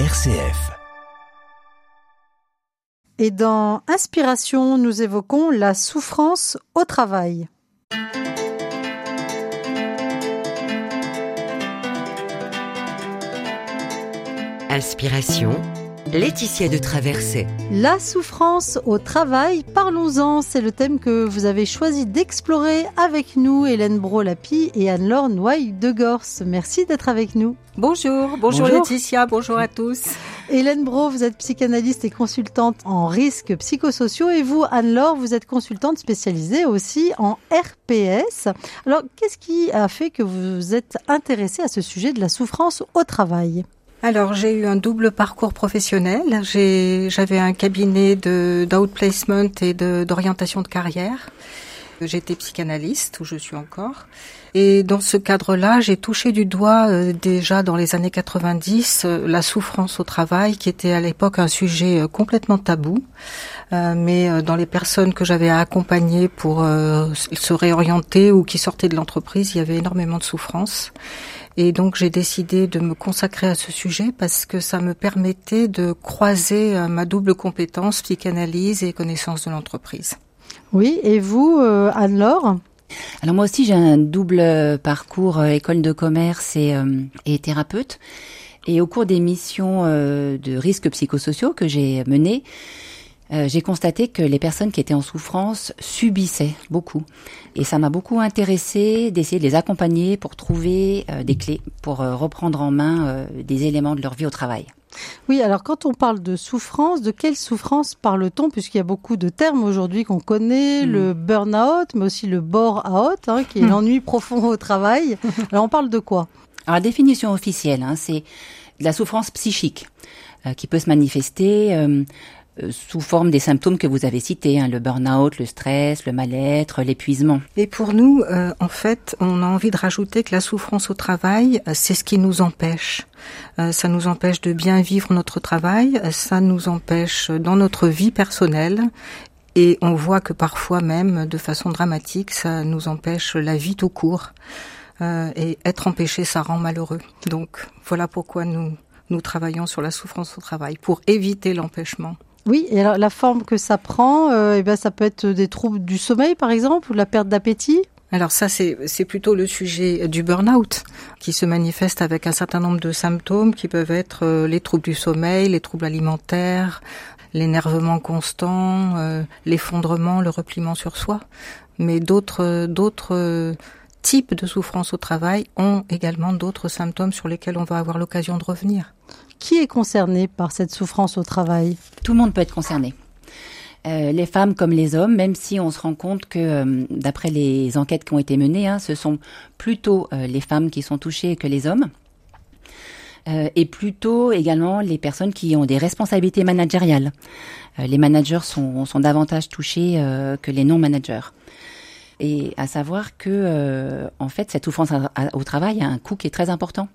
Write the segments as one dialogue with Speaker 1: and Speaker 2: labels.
Speaker 1: RCF.
Speaker 2: Et dans Inspiration, nous évoquons la souffrance au travail.
Speaker 3: Inspiration, Laetitia de Traversée.
Speaker 2: La souffrance au travail, parlons-en, c'est le thème que vous avez choisi d'explorer avec nous, Hélène Brolapi et Anne-Laure Noailles de Gorse. Merci d'être avec nous.
Speaker 4: Bonjour, bonjour, Laetitia, bonjour à tous.
Speaker 2: Hélène Bro, vous êtes psychanalyste et consultante en risques psychosociaux et vous, Anne-Laure, vous êtes consultante spécialisée aussi en RPS. Alors, qu'est-ce qui a fait que vous vous êtes intéressée à ce sujet de la souffrance au travail?
Speaker 4: Alors j'ai eu un double parcours professionnel. J'avais un cabinet d'outplacement et d'orientation de, carrière. J'étais psychanalyste, où je suis encore. Et dans ce cadre-là, j'ai touché du doigt euh, déjà dans les années 90 euh, la souffrance au travail, qui était à l'époque un sujet euh, complètement tabou. mais dans les personnes que j'avais accompagnées pour se réorienter ou qui sortaient de l'entreprise, il y avait énormément de souffrance. Et donc j'ai décidé de me consacrer à ce sujet parce que ça me permettait de croiser euh, ma double compétence psychanalyse et connaissance de l'entreprise.
Speaker 2: Oui, et vous, euh, Anne-Laure?
Speaker 5: Alors moi aussi j'ai un double parcours euh, école de commerce et, et, thérapeute. Et au cours des missions de risques psychosociaux que j'ai menées, euh, j'ai constaté que les personnes qui étaient en souffrance subissaient beaucoup. Et ça m'a beaucoup intéressé d'essayer de les accompagner pour trouver euh, des clés, pour euh, reprendre en main des éléments de leur vie au travail.
Speaker 2: Oui, alors quand on parle de souffrance, de quelle souffrance parle-t-on? Puisqu'il y a beaucoup de termes aujourd'hui qu'on connaît, hmm. le burn-out, mais aussi le bore-out, hein, qui est l'ennui profond au travail. Alors on parle de quoi?
Speaker 5: Alors la définition officielle, hein, c'est de la souffrance psychique qui peut se manifester sous forme des symptômes que vous avez cités, hein, le burn-out, le stress, le mal-être, l'épuisement.
Speaker 4: Et pour nous, euh, en fait, on a envie de rajouter que la souffrance au travail, euh, c'est ce qui nous empêche. ça nous empêche de bien vivre notre travail, ça nous empêche dans notre vie personnelle et on voit que parfois même, de façon dramatique, ça nous empêche la vie tout court. et être empêché, ça rend malheureux. Donc voilà pourquoi nous, nous travaillons sur la souffrance au travail, pour éviter l'empêchement.
Speaker 2: Oui, et alors la forme que ça prend, euh, eh ben, ça peut être des troubles du sommeil par exemple, ou de la perte d'appétit?
Speaker 4: Alors ça, c'est plutôt le sujet du burn-out qui se manifeste avec un certain nombre de symptômes qui peuvent être euh, les troubles du sommeil, les troubles alimentaires, l'énervement constant, euh, l'effondrement, le repliement sur soi. Mais d'autres d'autres types de souffrances au travail ont également d'autres symptômes sur lesquels on va avoir l'occasion de revenir.
Speaker 2: Qui est concerné par cette souffrance au travail?
Speaker 5: Tout le monde peut être concerné. Euh, les femmes comme les hommes, même si on se rend compte que, euh, d'après les enquêtes qui ont été menées, hein, ce sont plutôt euh, les femmes qui sont touchées que les hommes, et plutôt également les personnes qui ont des responsabilités managériales. les managers sont, sont davantage touchés que les non-managers. Et à savoir que, en fait, cette souffrance au travail a un coût qui est très important.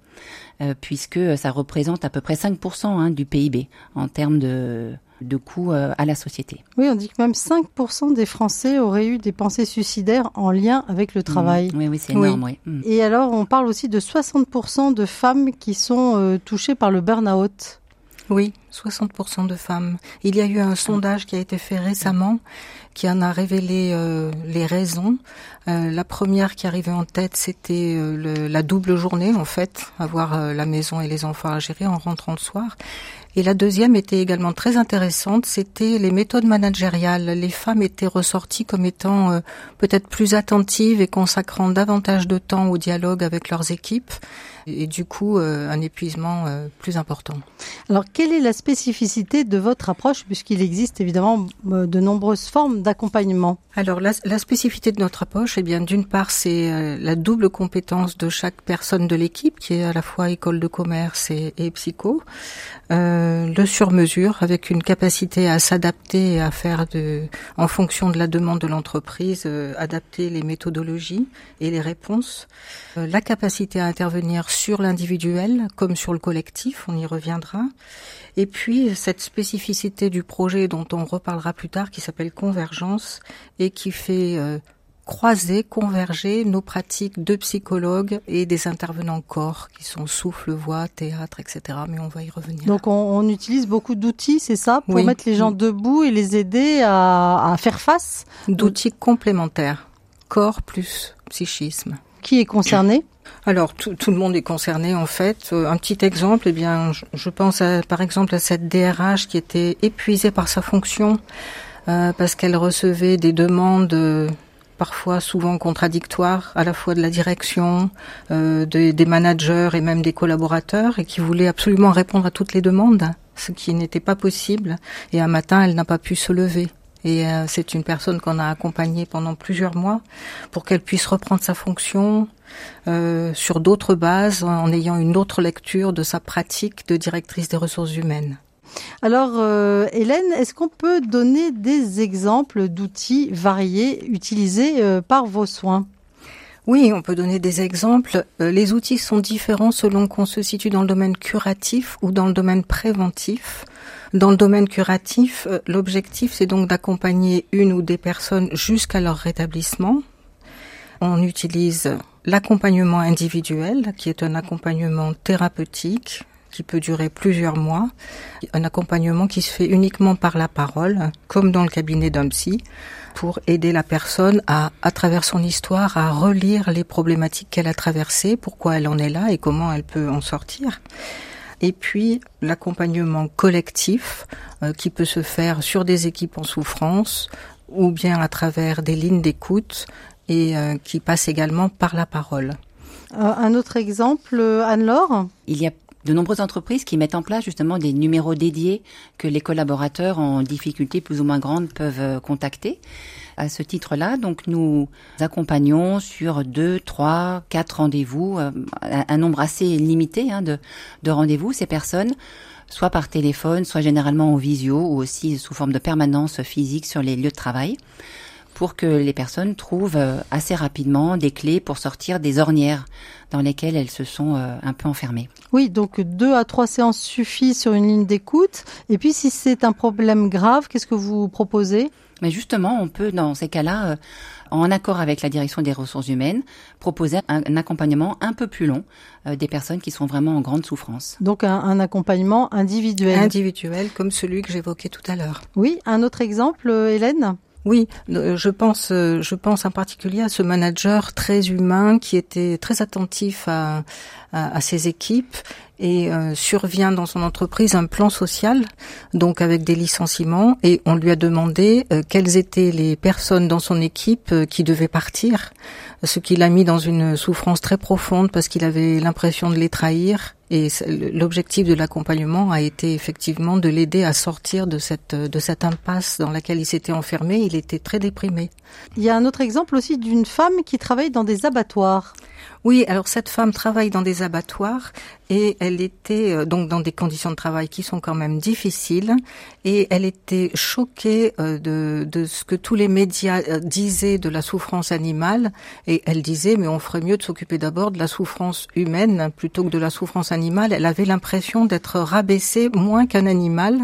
Speaker 5: Euh, puisque ça représente à peu près 5% hein, du PIB en termes de, de coûts euh, à la société.
Speaker 2: Oui, on dit que même 5% des Français auraient eu des pensées suicidaires en lien avec le travail.
Speaker 5: Mmh. oui, oui, c'est énorme. Oui.
Speaker 2: Mmh. Et alors, on parle aussi de 60% de femmes qui sont euh, touchées par le burn-out.
Speaker 4: Oui, 60% de femmes. Il y a eu un sondage qui a été fait récemment qui en a révélé euh, les raisons. Euh, la première qui arrivait en tête, c'était euh, la double journée, en fait, avoir la maison et les enfants à gérer en rentrant le soir. Et la deuxième était également très intéressante, c'était les méthodes managériales. Les femmes étaient ressorties comme étant peut-être plus attentives et consacrant davantage de temps au dialogue avec leurs équipes et du coup euh, un épuisement euh, plus important.
Speaker 2: Alors quelle est la spécificité de votre approche puisqu'il existe évidemment euh, de nombreuses formes d'accompagnement?
Speaker 4: Alors la, spécificité de notre approche, eh bien d'une part c'est la double compétence de chaque personne de l'équipe qui est à la fois école de commerce et, et psycho, le sur-mesure avec une capacité à s'adapter et à faire de, en fonction de la demande de l'entreprise, adapter les méthodologies et les réponses, la capacité à intervenir sur l'individuel comme sur le collectif, on y reviendra. Et puis cette spécificité du projet dont on reparlera plus tard qui s'appelle Convergence et qui fait euh, croiser, converger nos pratiques de psychologues et des intervenants corps qui sont souffle, voix, théâtre, etc. Mais on va y revenir.
Speaker 2: Donc on, on utilise beaucoup d'outils, c'est ça, pour mettre les gens debout et les aider à, à faire face?
Speaker 4: D'outils complémentaires, corps plus psychisme.
Speaker 2: Qui est concerné?
Speaker 4: Alors tout, le monde est concerné en fait. Euh, un petit exemple, eh bien, je, pense à, par exemple à cette DRH qui était épuisée par sa fonction euh, parce qu'elle recevait des demandes euh, parfois souvent contradictoires, à la fois de la direction, euh, de, des managers et même des collaborateurs, et qui voulait absolument répondre à toutes les demandes, ce qui n'était pas possible. Et un matin, elle n'a pas pu se lever. Et euh, c'est une personne qu'on a accompagnée pendant plusieurs mois pour qu'elle puisse reprendre sa fonction euh, sur d'autres bases, en ayant une autre lecture de sa pratique de directrice des ressources humaines.
Speaker 2: Alors, euh, Hélène, est-ce qu'on peut donner des exemples d'outils variés utilisés par vos soins?
Speaker 4: Oui, on peut donner des exemples. Euh, les outils sont différents selon qu'on se situe dans le domaine curatif ou dans le domaine préventif. Dans le domaine curatif, euh, l'objectif c'est donc d'accompagner une ou des personnes jusqu'à leur rétablissement. On utilise l'accompagnement individuel, qui est un accompagnement thérapeutique, qui peut durer plusieurs mois, un accompagnement qui se fait uniquement par la parole, comme dans le cabinet d'un psy, pour aider la personne à, à travers son histoire, à relire les problématiques qu'elle a traversées, pourquoi elle en est là et comment elle peut en sortir. Et puis l'accompagnement collectif euh, qui peut se faire sur des équipes en souffrance ou bien à travers des lignes d'écoute et euh, qui passe également par la parole.
Speaker 2: Euh, un autre exemple, Anne-Laure?
Speaker 5: Il y a de nombreuses entreprises qui mettent en place justement des numéros dédiés que les collaborateurs en difficulté plus ou moins grande peuvent euh, contacter. À ce titre-là, donc nous accompagnons sur deux, trois, quatre rendez-vous, euh, un nombre assez limité hein, de, de rendez-vous ces personnes soit par téléphone, soit généralement en visio ou aussi sous forme de permanence physique sur les lieux de travail pour que les personnes trouvent euh, assez rapidement des clés pour sortir des ornières dans lesquelles elles se sont euh, un peu enfermées.
Speaker 2: Oui, donc deux à trois séances suffisent sur une ligne d'écoute. Et puis si c'est un problème grave, qu'est-ce que vous proposez?
Speaker 5: Mais justement, on peut dans ces cas-là, euh, en accord avec la direction des ressources humaines, proposer un, un accompagnement un peu plus long euh, des personnes qui sont vraiment en grande souffrance.
Speaker 2: Donc un, un accompagnement individuel.
Speaker 4: Individuel, comme celui que j'évoquais tout à l'heure.
Speaker 2: Oui, un autre exemple, Hélène?
Speaker 4: Oui, je pense, je pense en particulier à ce manager très humain qui était très attentif à, ses équipes et euh, survient dans son entreprise un plan social, donc avec des licenciements, et on lui a demandé euh, quelles étaient les personnes dans son équipe euh, qui devaient partir, ce qui l'a mis dans une souffrance très profonde parce qu'il avait l'impression de les trahir. Et l'objectif de l'accompagnement a été effectivement de l'aider à sortir de cette de cette impasse dans laquelle il s'était enfermé. Il était très déprimé.
Speaker 2: Il y a un autre exemple aussi d'une femme qui travaille dans des abattoirs.
Speaker 4: Oui, alors cette femme travaille dans des abattoirs et elle était euh, donc dans des conditions de travail qui sont quand même difficiles et elle était choquée euh, de, ce que tous les médias euh, disaient de la souffrance animale et elle disait mais on ferait mieux de s'occuper d'abord de la souffrance humaine plutôt que de la souffrance animale. Elle avait l'impression d'être rabaissée moins qu'un animal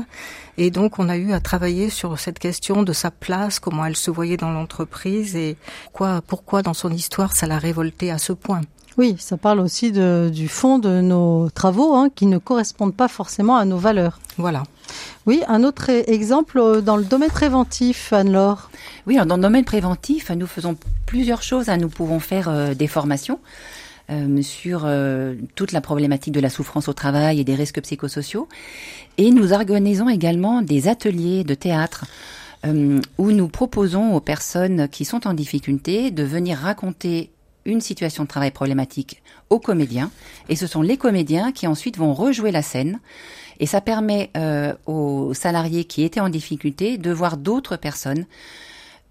Speaker 4: et donc on a eu à travailler sur cette question de sa place, comment elle se voyait dans l'entreprise et quoi, pourquoi dans son histoire ça l'a révoltée à ce point.
Speaker 2: Oui, ça parle aussi de, du fond de nos travaux hein, qui ne correspondent pas forcément à nos valeurs.
Speaker 4: Voilà.
Speaker 2: Oui, un autre exemple dans le domaine préventif, Anne-Laure.
Speaker 5: Oui, dans le domaine préventif, nous faisons plusieurs choses. Nous pouvons faire euh, des formations. Euh, sur euh, toute la problématique de la souffrance au travail et des risques psychosociaux. Et nous organisons également des ateliers de théâtre euh, où nous proposons aux personnes qui sont en difficulté de venir raconter une situation de travail problématique aux comédiens. Et ce sont les comédiens qui ensuite vont rejouer la scène. Et ça permet euh, aux salariés qui étaient en difficulté de voir d'autres personnes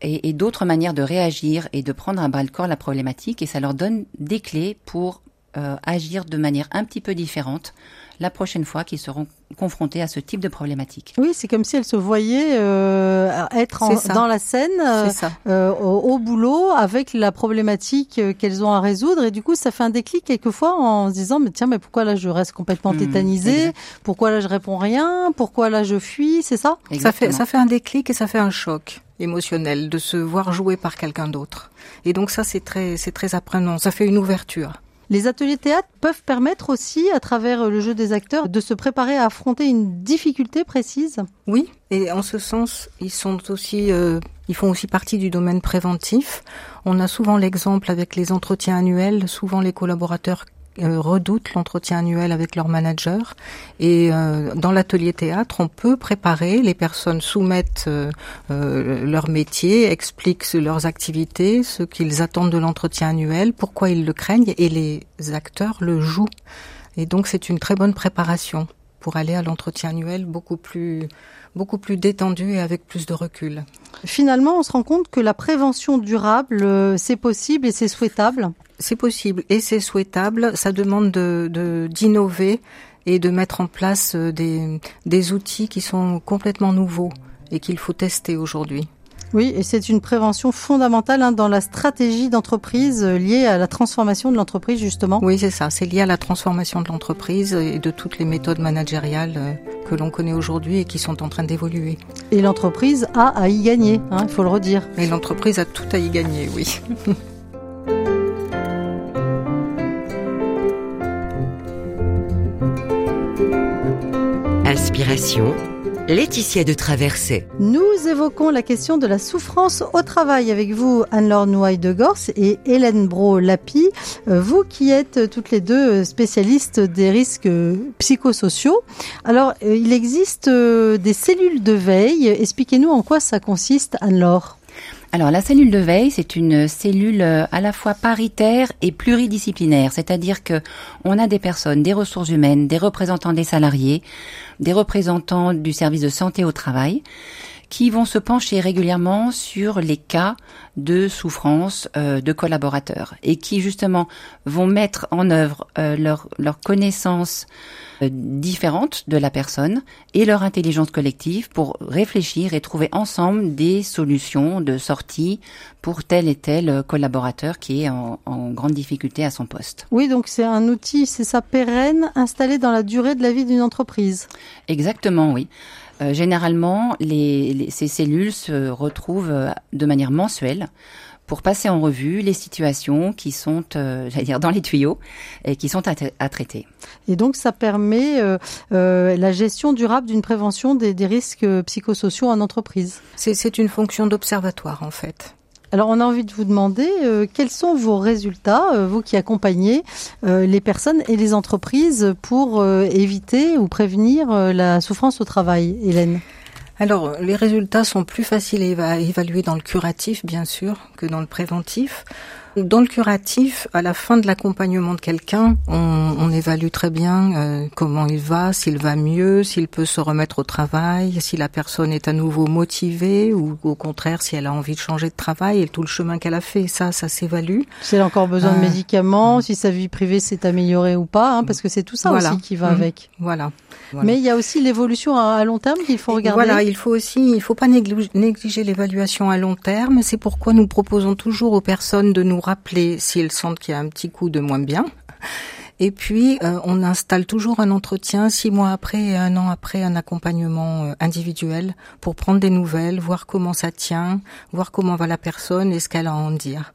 Speaker 5: et, et d'autres manières de réagir et de prendre à bras le corps la problématique. Et ça leur donne des clés pour euh, agir de manière un petit peu différente la prochaine fois qu'ils seront confrontés à ce type de problématique.
Speaker 2: Oui, c'est comme si elles se voyaient euh, être en, dans la scène, euh, euh, au, au, boulot, avec la problématique euh, qu'elles ont à résoudre. Et du coup, ça fait un déclic quelquefois en se disant, mais tiens, mais pourquoi là je reste complètement mmh, tétanisée? Pourquoi là je réponds rien? Pourquoi là je fuis? C'est ça?
Speaker 4: Exactement. Ça fait, ça fait un déclic et ça fait un choc. Émotionnel, de se voir jouer par quelqu'un d'autre. Et donc ça, c'est très, c'est très apprenant. Ça fait une ouverture.
Speaker 2: Les ateliers théâtre peuvent permettre aussi, à travers le jeu des acteurs, de se préparer à affronter une difficulté précise.
Speaker 4: Oui, et en ce sens, ils sont aussi, euh, ils font aussi partie du domaine préventif. On a souvent l'exemple avec les entretiens annuels. Souvent, les collaborateurs redoutent l'entretien annuel avec leur manager. Et euh, dans l'atelier théâtre, on peut préparer, les personnes soumettent euh, leur métier, expliquent leurs activités, ce qu'ils attendent de l'entretien annuel, pourquoi ils le craignent, et les acteurs le jouent. Et donc c'est une très bonne préparation pour aller à l'entretien annuel beaucoup plus beaucoup plus détendu et avec plus de recul.
Speaker 2: Finalement, on se rend compte que la prévention durable, c'est possible et c'est souhaitable
Speaker 4: c'est possible et c'est souhaitable. Ça demande de d'innover et de mettre en place euh, des, des outils qui sont complètement nouveaux et qu'il faut tester aujourd'hui.
Speaker 2: Oui, et c'est une prévention fondamentale hein, dans la stratégie d'entreprise euh, liée à la transformation de l'entreprise, justement.
Speaker 4: Oui, c'est ça. C'est lié à la transformation de l'entreprise et de toutes les méthodes managériales euh, que l'on connaît aujourd'hui et qui sont en train d'évoluer.
Speaker 2: Et l'entreprise a à y gagner, hein, il faut le redire.
Speaker 4: Et l'entreprise a tout à y gagner, oui.
Speaker 3: Inspiration, Laetitia de Traversée.
Speaker 2: Nous évoquons la question de la souffrance au travail avec vous, Anne-Laure Nouaille de Gorse et Hélène Bro-Lapi. Euh, vous qui êtes toutes les deux spécialistes des risques psychosociaux. Alors, euh, il existe euh, des cellules de veille. Expliquez-nous en quoi ça consiste, Anne-Laure.
Speaker 5: Alors la cellule de veille, c'est une cellule euh, à la fois paritaire et pluridisciplinaire, c'est-à-dire que on a des personnes, des ressources humaines, des représentants des salariés, des représentants du service de santé au travail qui vont se pencher régulièrement sur les cas de souffrance euh, de collaborateurs et qui justement vont mettre en œuvre euh, leur, leur connaissance euh, différentes de la personne et leur intelligence collective pour réfléchir et trouver ensemble des solutions de sortie pour tel et tel collaborateur qui est en, en grande difficulté à son poste.
Speaker 2: Oui, donc c'est un outil, c'est ça pérenne, installé dans la durée de la vie d'une entreprise.
Speaker 5: Exactement, oui. Euh, généralement, les, ces cellules se retrouvent euh, de manière mensuelle pour passer en revue les situations qui sont, euh, j'allais dire, dans les tuyaux et qui sont à, traiter.
Speaker 2: Et donc, ça permet la gestion durable d'une prévention des, des risques psychosociaux en entreprise.
Speaker 4: C'est une fonction d'observatoire, en fait.
Speaker 2: Alors on a envie de vous demander euh, quels sont vos résultats, euh, vous qui accompagnez euh, les personnes et les entreprises pour éviter ou prévenir la souffrance au travail, Hélène?
Speaker 4: Alors, les résultats sont plus faciles à évaluer dans le curatif, bien sûr, que dans le préventif. Dans le curatif, à la fin de l'accompagnement de quelqu'un, on, on, évalue très bien euh, comment il va, s'il va mieux, s'il peut se remettre au travail, si la personne est à nouveau motivée ou au contraire si elle a envie de changer de travail et tout le chemin qu'elle a fait. Ça, ça s'évalue.
Speaker 2: Si elle a encore besoin de euh, médicaments, si sa vie privée s'est améliorée ou pas, hein, parce que c'est tout ça aussi qui va mmh. avec.
Speaker 4: Voilà.
Speaker 2: Mais il y a aussi l'évolution à, long terme qu'il faut regarder.
Speaker 4: Voilà, il faut aussi, il faut pas négliger l'évaluation à long terme. C'est pourquoi nous proposons toujours aux personnes de nous rappeler s'ils sentent qu'il y a un petit coup de moins bien. Et puis, euh, on installe toujours un entretien six mois après et un an après un accompagnement euh, individuel pour prendre des nouvelles, voir comment ça tient, voir comment va la personne et ce qu'elle a à en dire.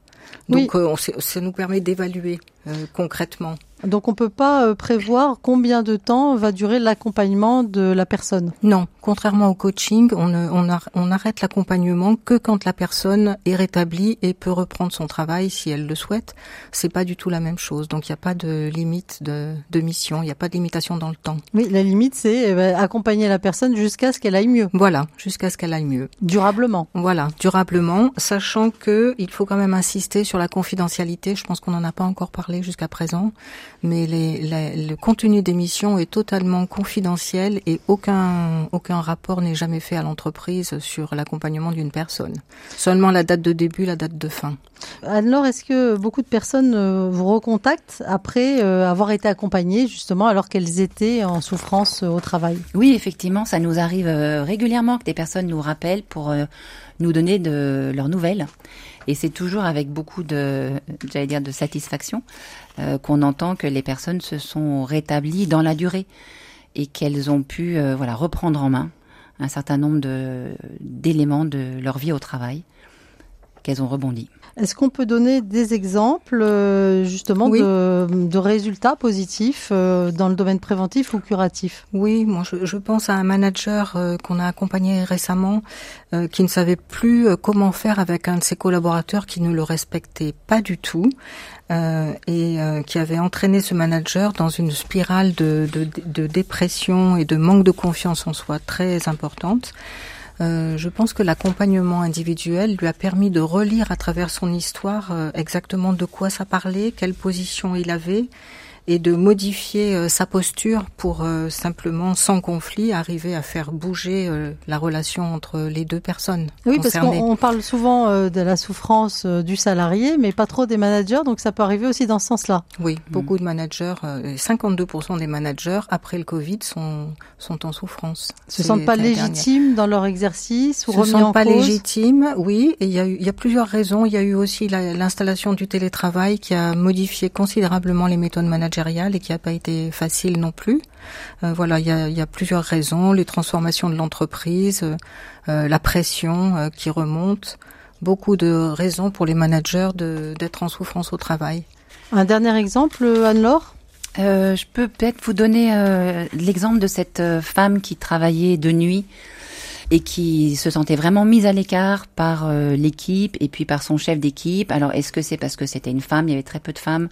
Speaker 4: Donc, euh, ça nous permet d'évaluer concrètement.
Speaker 2: Donc on peut pas euh, prévoir combien de temps va durer l'accompagnement de la personne?
Speaker 4: Non, contrairement au coaching, on, on, arrête l'accompagnement que quand la personne est rétablie et peut reprendre son travail si elle le souhaite. C'est pas du tout la même chose. Donc il n'y a pas de limite de, mission, il n'y a pas de limitation dans le temps.
Speaker 2: Oui, la limite c'est euh, accompagner la personne jusqu'à ce qu'elle aille mieux.
Speaker 4: Voilà, jusqu'à ce qu'elle aille mieux.
Speaker 2: Durablement.
Speaker 4: Voilà, durablement, sachant que il faut quand même insister sur la confidentialité. Je pense qu'on n'en a pas encore parlé jusqu'à présent mais le contenu des missions est totalement confidentiel et aucun, aucun rapport n'est jamais fait à l'entreprise sur l'accompagnement d'une personne. Seulement la date de début, la date de fin.
Speaker 2: Alors, est-ce que beaucoup de personnes euh, vous recontactent après euh, avoir été accompagnées justement alors qu'elles étaient en souffrance au travail?
Speaker 5: Oui, effectivement, ça nous arrive euh, régulièrement que des personnes nous rappellent pour nous donner de leurs nouvelles. Et c'est toujours avec beaucoup de, j'allais dire, de satisfaction euh, qu'on entend que les personnes se sont rétablies dans la durée et qu'elles ont pu, euh, voilà, reprendre en main un certain nombre d'éléments de leur vie au travail qu'elles ont rebondi.
Speaker 2: Est-ce qu'on peut donner des exemples euh, justement de, résultats positifs euh, dans le domaine préventif ou curatif?
Speaker 4: Oui, moi je, pense à un manager euh, qu'on a accompagné récemment qui ne savait plus comment faire avec un de ses collaborateurs qui ne le respectait pas du tout et qui avait entraîné ce manager dans une spirale de, de dépression et de manque de confiance en soi très importante. Euh, je pense que l'accompagnement individuel lui a permis de relire à travers son histoire euh, exactement de quoi ça parlait, quelle position il avait, et de modifier euh, sa posture pour euh, simplement, sans conflit, arriver à faire bouger euh, la relation entre les deux personnes.
Speaker 2: Oui, parce qu'on parle souvent de la souffrance du salarié, mais pas trop des managers, donc ça peut arriver aussi dans ce sens-là.
Speaker 4: Oui, mm. beaucoup de managers, 52% des managers après le Covid sont sont en souffrance.
Speaker 2: Se sentent pas légitimes dans leur exercice ou
Speaker 4: Se sentent pas légitimes, oui. Et il y a il y a plusieurs raisons. Il y a eu aussi l'installation du télétravail qui a modifié considérablement les méthodes managériales et qui n'a pas été facile non plus. Euh, voilà, il y a, plusieurs raisons les transformations de l'entreprise, euh, la pression euh, qui remonte, beaucoup de raisons pour les managers d'être en souffrance au travail.
Speaker 2: Un dernier exemple, Anne-Laure?
Speaker 5: Je peux peut-être vous donner l'exemple de cette femme qui travaillait de nuit et qui se sentait vraiment mise à l'écart par euh, l'équipe et puis par son chef d'équipe. Alors est-ce que c'est parce que c'était une femme, il y avait très peu de femmes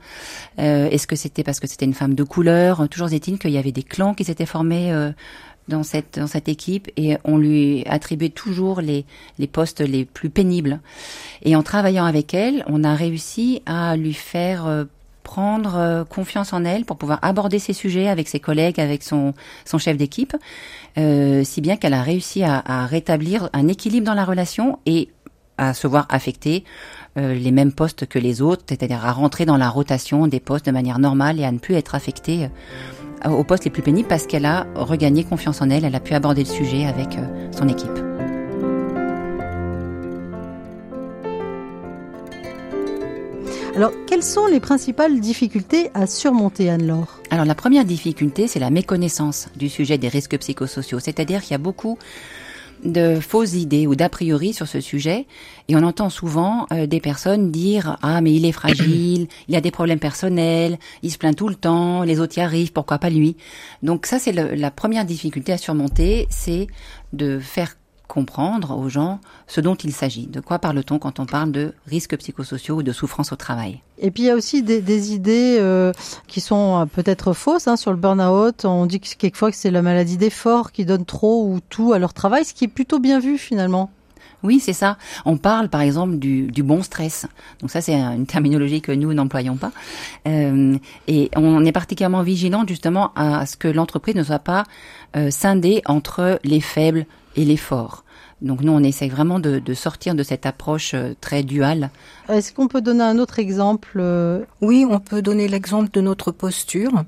Speaker 5: euh, Est-ce que c'était parce que c'était une femme de couleur? Toujours est-il qu'il y avait des clans qui s'étaient formés euh, dans cette dans cette équipe et on lui attribuait toujours les les postes les plus pénibles. Et en travaillant avec elle, on a réussi à lui faire prendre euh, confiance en elle pour pouvoir aborder ces sujets avec ses collègues, avec son, son chef d'équipe, euh, si bien qu'elle a réussi à, à, rétablir un équilibre dans la relation et à se voir affecter euh, les mêmes postes que les autres, c'est-à-dire à rentrer dans la rotation des postes de manière normale et à ne plus être affectée aux postes les plus pénibles parce qu'elle a regagné confiance en elle, elle a pu aborder le sujet avec son équipe.
Speaker 2: Alors, quelles sont les principales difficultés à surmonter, Anne-Laure?
Speaker 5: Alors, la première difficulté, c'est la méconnaissance du sujet des risques psychosociaux. C'est-à-dire qu'il y a beaucoup de fausses idées ou d'a priori sur ce sujet et on entend souvent euh, des personnes dire ah mais il est fragile, il a des problèmes personnels, il se plaint tout le temps, les autres y arrivent, pourquoi pas lui? Donc ça c'est la première difficulté à surmonter, c'est de faire comprendre aux gens ce dont il s'agit. De quoi parle-t-on quand on parle de risques psychosociaux ou de souffrance au travail?
Speaker 2: Et puis il y a aussi des, idées euh, qui sont euh, peut-être fausses hein, sur le burn-out. On dit que quelquefois que c'est la maladie d'effort qui donne trop ou tout à leur travail, ce qui est plutôt bien vu finalement.
Speaker 5: Oui, c'est ça. On parle par exemple du, bon stress. Donc ça, c'est une terminologie que nous n'employons pas. Euh, et on est particulièrement vigilant justement à ce que l'entreprise ne soit pas scindée entre les faibles et l'effort. Donc nous, on essaye vraiment de, sortir de cette approche euh, très duale.
Speaker 2: Est-ce qu'on peut donner un autre exemple euh?
Speaker 4: Oui, on peut donner l'exemple de notre posture.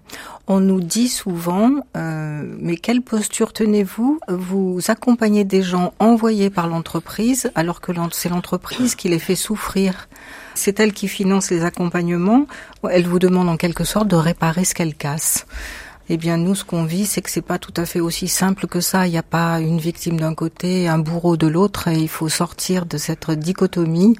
Speaker 4: On nous dit souvent, euh, mais quelle posture tenez-vous? Vous accompagnez des gens envoyés par l'entreprise alors que c'est l'entreprise qui les fait souffrir. C'est elle qui finance les accompagnements. Elle vous demande en quelque sorte de réparer ce qu'elle casse. Eh bien, nous, ce qu'on vit, c'est que c'est pas tout à fait aussi simple que ça. Il n'y a pas une victime d'un côté, un bourreau de l'autre, et il faut sortir de cette dichotomie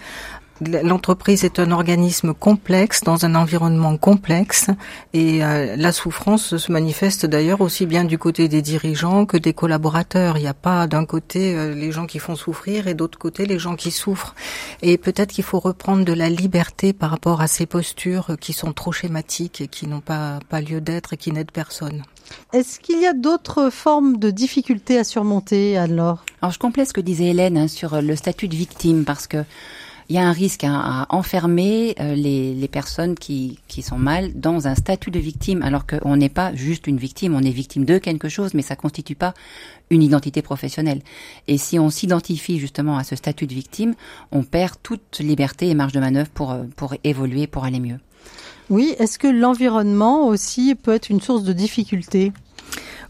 Speaker 4: L'entreprise est un organisme complexe dans un environnement complexe et euh, la souffrance se manifeste d'ailleurs aussi bien du côté des dirigeants que des collaborateurs. Il n'y a pas d'un côté euh, les gens qui font souffrir et d'autre côté les gens qui souffrent. Et peut-être qu'il faut reprendre de la liberté par rapport à ces postures qui sont trop schématiques et qui n'ont pas, pas lieu d'être et qui n'aident personne.
Speaker 2: Est-ce qu'il y a d'autres formes de difficultés à surmonter, alors
Speaker 5: Alors je complète ce que disait Hélène hein, sur le statut de victime parce que il y a un risque hein, à enfermer euh, les, les, personnes qui, qui sont mal dans un statut de victime, alors qu'on n'est pas juste une victime, on est victime de quelque chose, mais ça constitue pas une identité professionnelle. Et si on s'identifie justement à ce statut de victime, on perd toute liberté et marge de manœuvre pour, euh, pour évoluer, pour aller mieux.
Speaker 2: Oui, est-ce que l'environnement aussi peut être une source de difficulté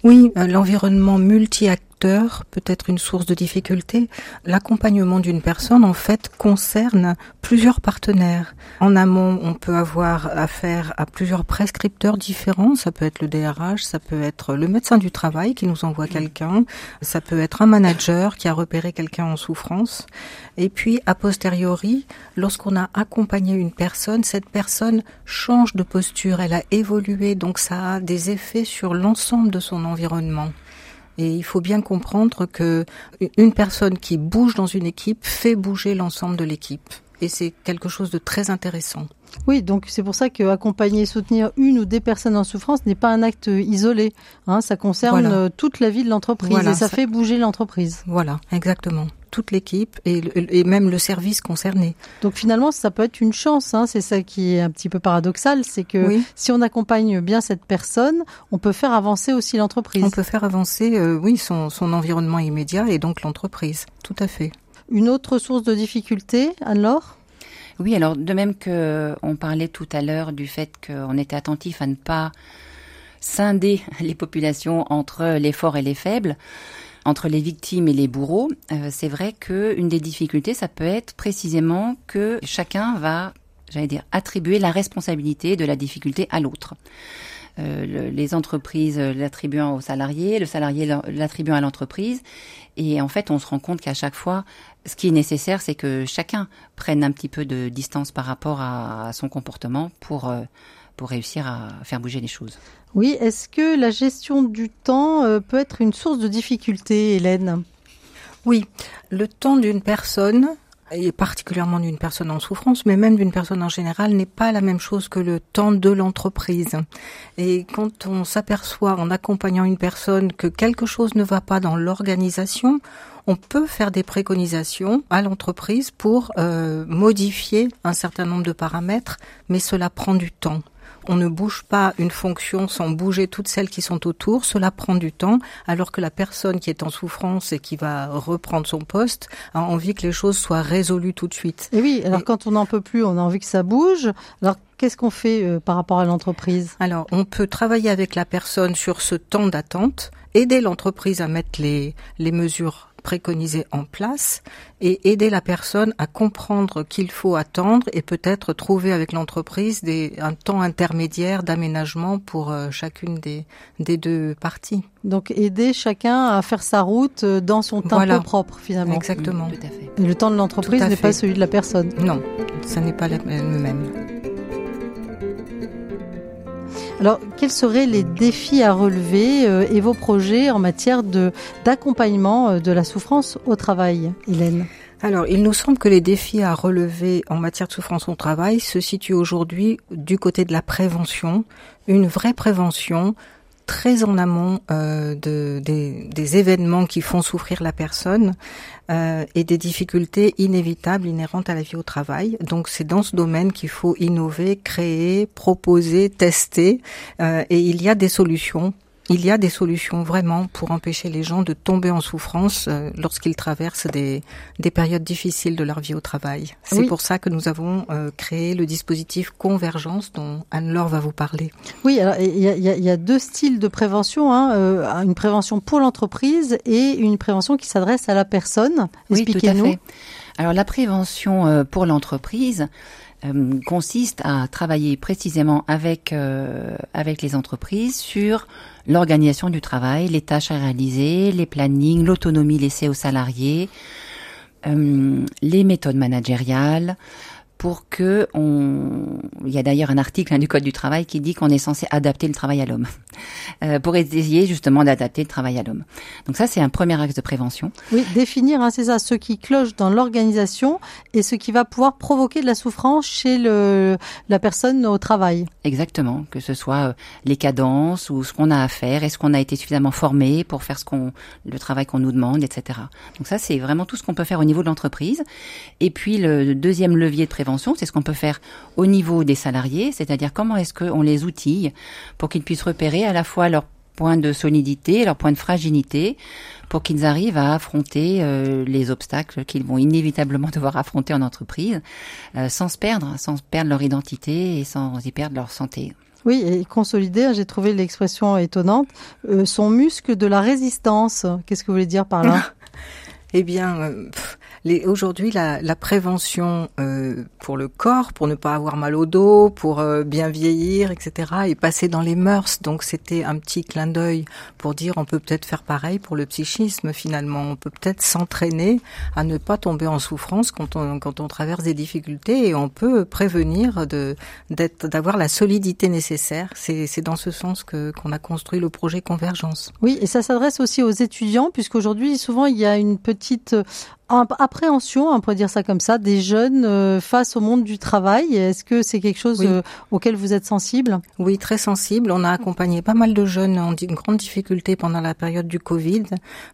Speaker 4: oui, euh, l'environnement multi facteur, peut-être une source de difficulté. L'accompagnement d'une personne, en fait, concerne plusieurs partenaires. En amont, on peut avoir affaire à plusieurs prescripteurs différents. Ça peut être le DRH, ça peut être le médecin du travail qui nous envoie quelqu'un, ça peut être un manager qui a repéré quelqu'un en souffrance. Et puis, a posteriori, lorsqu'on a accompagné une personne, cette personne change de posture, elle a évolué, donc ça a des effets sur l'ensemble de son environnement. Et il faut bien comprendre que une personne qui bouge dans une équipe fait bouger l'ensemble de l'équipe. Et c'est quelque chose de très intéressant.
Speaker 2: Oui, donc c'est pour ça que accompagner, soutenir une ou des personnes en souffrance n'est pas un acte isolé. Hein, ça concerne toute la vie de l'entreprise et ça, ça, fait bouger l'entreprise.
Speaker 4: Voilà, exactement toute l'équipe et, même le service concerné.
Speaker 2: Donc finalement, ça peut être une chance. Hein. C'est ça qui est un petit peu paradoxal, c'est que si on accompagne bien cette personne, on peut faire avancer aussi l'entreprise.
Speaker 4: On peut faire avancer, euh, oui, son, son environnement immédiat et donc l'entreprise. Tout à fait.
Speaker 2: Une autre source de difficulté, alors
Speaker 5: Oui, alors de même que on parlait tout à l'heure du fait qu'on était attentif à ne pas scinder les populations entre les forts et les faibles entre les victimes et les bourreaux, euh, c'est vrai qu'une des difficultés, ça peut être précisément que chacun va, j'allais dire, attribuer la responsabilité de la difficulté à l'autre. Euh, les entreprises l'attribuant aux salariés, le salarié l'attribuant à l'entreprise. Et en fait, on se rend compte qu'à chaque fois, ce qui est nécessaire, c'est que chacun prenne un petit peu de distance par rapport à, son comportement pour, euh, pour réussir à faire bouger les choses.
Speaker 2: Oui, est-ce que la gestion du temps euh, peut être une source de difficulté, Hélène?
Speaker 4: Oui, le temps d'une personne, et particulièrement d'une personne en souffrance, mais même d'une personne en général, n'est pas la même chose que le temps de l'entreprise. Et quand on s'aperçoit en accompagnant une personne que quelque chose ne va pas dans l'organisation, on peut faire des préconisations à l'entreprise pour euh, modifier un certain nombre de paramètres, mais cela prend du temps on ne bouge pas une fonction sans bouger toutes celles qui sont autour. Cela prend du temps, alors que la personne qui est en souffrance et qui va reprendre son poste a envie que les choses soient résolues tout de suite.
Speaker 2: Et oui, alors quand on n'en peut plus, on a envie que ça bouge. Alors qu'est-ce qu'on fait euh, par rapport à l'entreprise?
Speaker 4: Alors, on peut travailler avec la personne sur ce temps d'attente, aider l'entreprise à mettre les, les mesures préconiser en place et aider la personne à comprendre qu'il faut attendre et peut-être trouver avec l'entreprise des, un temps intermédiaire d'aménagement pour euh, chacune des, des deux parties.
Speaker 2: Donc aider chacun à faire sa route euh, dans son temps propre finalement.
Speaker 4: Exactement.
Speaker 5: Tout à fait.
Speaker 2: Et le temps de l'entreprise n'est pas celui de la personne.
Speaker 4: Non, ça n'est pas le même.
Speaker 2: Alors, quels seraient les défis à relever euh, et vos projets en matière de d'accompagnement euh, de la souffrance au travail, Hélène?
Speaker 4: Alors, il nous semble que les défis à relever en matière de souffrance au travail se situent aujourd'hui du côté de la prévention, une vraie prévention très en amont euh, de, des, des, événements qui font souffrir la personne euh, et des difficultés inévitables inhérentes à la vie au travail. Donc c'est dans ce domaine qu'il faut innover, créer, proposer, tester euh, et il y a des solutions il y a des solutions vraiment pour empêcher les gens de tomber en souffrance euh, lorsqu'ils traversent des, des périodes difficiles de leur vie au travail. C'est pour ça que nous avons euh, créé le dispositif Convergence dont Anne-Laure va vous parler.
Speaker 2: Oui, alors il y a, y a, deux styles de prévention, hein, euh, une prévention pour l'entreprise et une prévention qui s'adresse à la personne. Expliquez-nous.
Speaker 5: Alors la prévention pour l'entreprise, euh, consiste à travailler précisément avec euh, avec les entreprises sur l'organisation du travail, les tâches à réaliser, les plannings, l'autonomie laissée aux salariés, euh, les méthodes managériales, pour que on. Il y a d'ailleurs un article hein, du Code du travail qui dit qu'on est censé adapter le travail à l'homme, euh, pour essayer justement d'adapter le travail à l'homme. Donc ça, c'est un premier axe de prévention.
Speaker 2: Oui, définir, hein, c'est ça, ce qui cloche dans l'organisation et ce qui va pouvoir provoquer de la souffrance chez le, la personne au travail.
Speaker 5: Exactement, que ce soit euh, les cadences ou ce qu'on a à faire, est-ce qu'on a été suffisamment formé pour faire ce qu'on, le travail qu'on nous demande, etc. Donc ça, c'est vraiment tout ce qu'on peut faire au niveau de l'entreprise. Et puis le deuxième levier de prévention c'est ce qu'on peut faire au niveau des salariés, c'est-à-dire comment est-ce qu'on les outille pour qu'ils puissent repérer à la fois leurs points de solidité, leurs points de fragilité, pour qu'ils arrivent à affronter euh, les obstacles qu'ils vont inévitablement devoir affronter en entreprise, euh, sans se perdre, sans perdre leur identité et sans y perdre leur santé.
Speaker 2: Oui, et consolider, j'ai trouvé l'expression étonnante, euh, son muscle de la résistance. Qu'est-ce que vous voulez dire par là?
Speaker 4: Eh bien, Aujourd'hui, la, la, prévention euh, pour le corps, pour ne pas avoir mal au dos, pour euh, bien vieillir, etc., est passée dans les mœurs. Donc, c'était un petit clin d'œil pour dire on peut peut-être faire pareil pour le psychisme. Finalement, on peut peut-être s'entraîner à ne pas tomber en souffrance quand on quand on traverse des difficultés et on peut prévenir d'avoir la solidité nécessaire. C'est dans ce sens que qu'on a construit le projet Convergence.
Speaker 2: Oui, et ça s'adresse aussi aux étudiants puisqu'aujourd'hui souvent il y a une petite appréhension, on pourrait dire ça comme ça, des jeunes euh, au monde du travail? Est-ce que c'est quelque chose euh, auquel vous êtes sensible?
Speaker 4: Oui, très sensible. On a accompagné pas mal de jeunes en une grande difficulté pendant la période du Covid,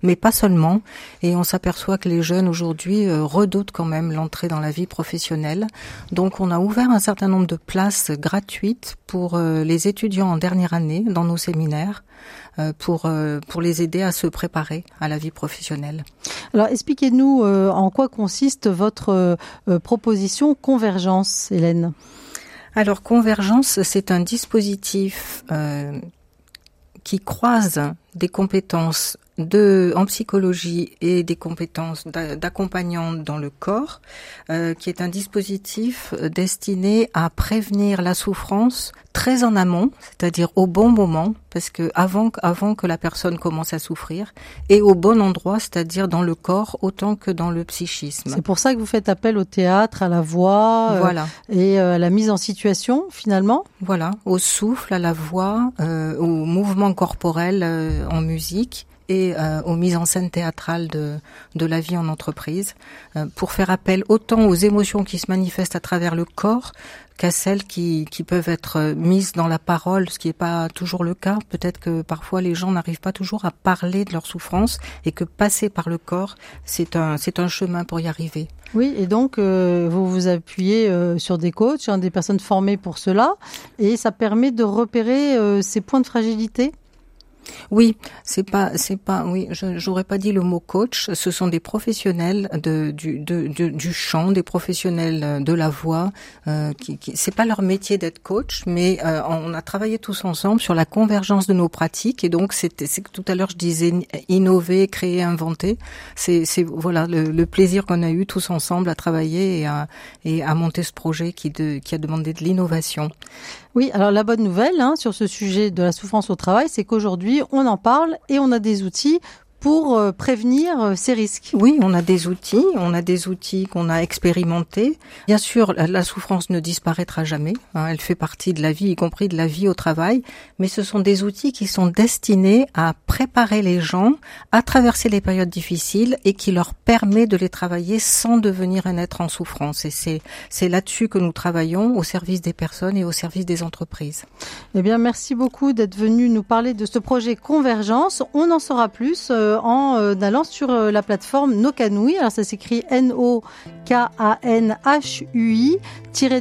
Speaker 4: mais pas seulement. Et on s'aperçoit que les jeunes aujourd'hui euh, redoutent quand même l'entrée dans la vie professionnelle. Donc on a ouvert un certain nombre de places gratuites pour les étudiants en dernière année dans nos séminaires. Euh, pour euh, pour les aider à se préparer à la vie professionnelle.
Speaker 2: Alors expliquez-nous euh, en quoi consiste votre proposition Convergence, Hélène?
Speaker 4: Alors Convergence, c'est un dispositif qui croise des compétences de en psychologie et des compétences d'accompagnant dans le corps, euh, qui est un dispositif destiné à prévenir la souffrance très en amont, c'est-à-dire au bon moment, parce que avant, avant que la personne commence à souffrir, et au bon endroit, c'est-à-dire dans le corps autant que dans le psychisme.
Speaker 2: C'est pour ça que vous faites appel au théâtre, à la voix, euh, voilà. et euh, à la mise en situation finalement?
Speaker 4: Voilà, au souffle, à la voix, au mouvement corporel en musique et euh, aux mises en scène théâtrales de, de la vie en entreprise, euh, pour faire appel autant aux émotions qui se manifestent à travers le corps qu'à celles qui, qui peuvent être mises dans la parole, ce qui n'est pas toujours le cas. Peut-être que parfois les gens n'arrivent pas toujours à parler de leur souffrance et que passer par le corps, c'est un, un chemin pour y arriver.
Speaker 2: Oui, et donc euh, vous vous appuyez sur des coachs, hein, des personnes formées pour cela, et ça permet de repérer ces points de fragilité
Speaker 4: oui, c'est pas, c'est pas, oui, j'aurais pas dit le mot coach. Ce sont des professionnels de, du, de, du chant, des professionnels de la voix. Euh, qui, qui c'est pas leur métier d'être coach, mais euh, on a travaillé tous ensemble sur la convergence de nos pratiques. Et donc, c'était, c'est tout à l'heure je disais innover, créer, inventer. C'est, c'est voilà le, le plaisir qu'on a eu tous ensemble à travailler et à, et à monter ce projet qui, de, qui a demandé de l'innovation.
Speaker 2: Oui, alors la bonne nouvelle hein, sur ce sujet de la souffrance au travail, c'est qu'aujourd'hui, on en parle et on a des outils pour euh, prévenir euh, ces risques
Speaker 4: Oui, on a des outils, on a des outils qu'on a expérimentés. Bien sûr, la souffrance ne disparaîtra jamais, hein, elle fait partie de la vie, y compris de la vie au travail, mais ce sont des outils qui sont destinés à préparer les gens à traverser les périodes difficiles et qui leur permet de les travailler sans devenir un être en souffrance. Et c'est, c'est là-dessus que nous travaillons au service des personnes et au service des entreprises.
Speaker 2: Eh bien, merci beaucoup d'être venu nous parler de ce projet Convergence. On en saura plus euh, en euh, allant sur euh, la plateforme Nokanui. Alors ça s'écrit N-O-K-A-N-H-U-I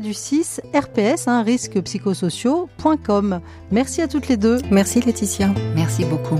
Speaker 2: du 6 RPS, hein, risques psychosociaux.com. Merci à toutes les deux.
Speaker 4: Merci Laetitia.
Speaker 5: Merci beaucoup.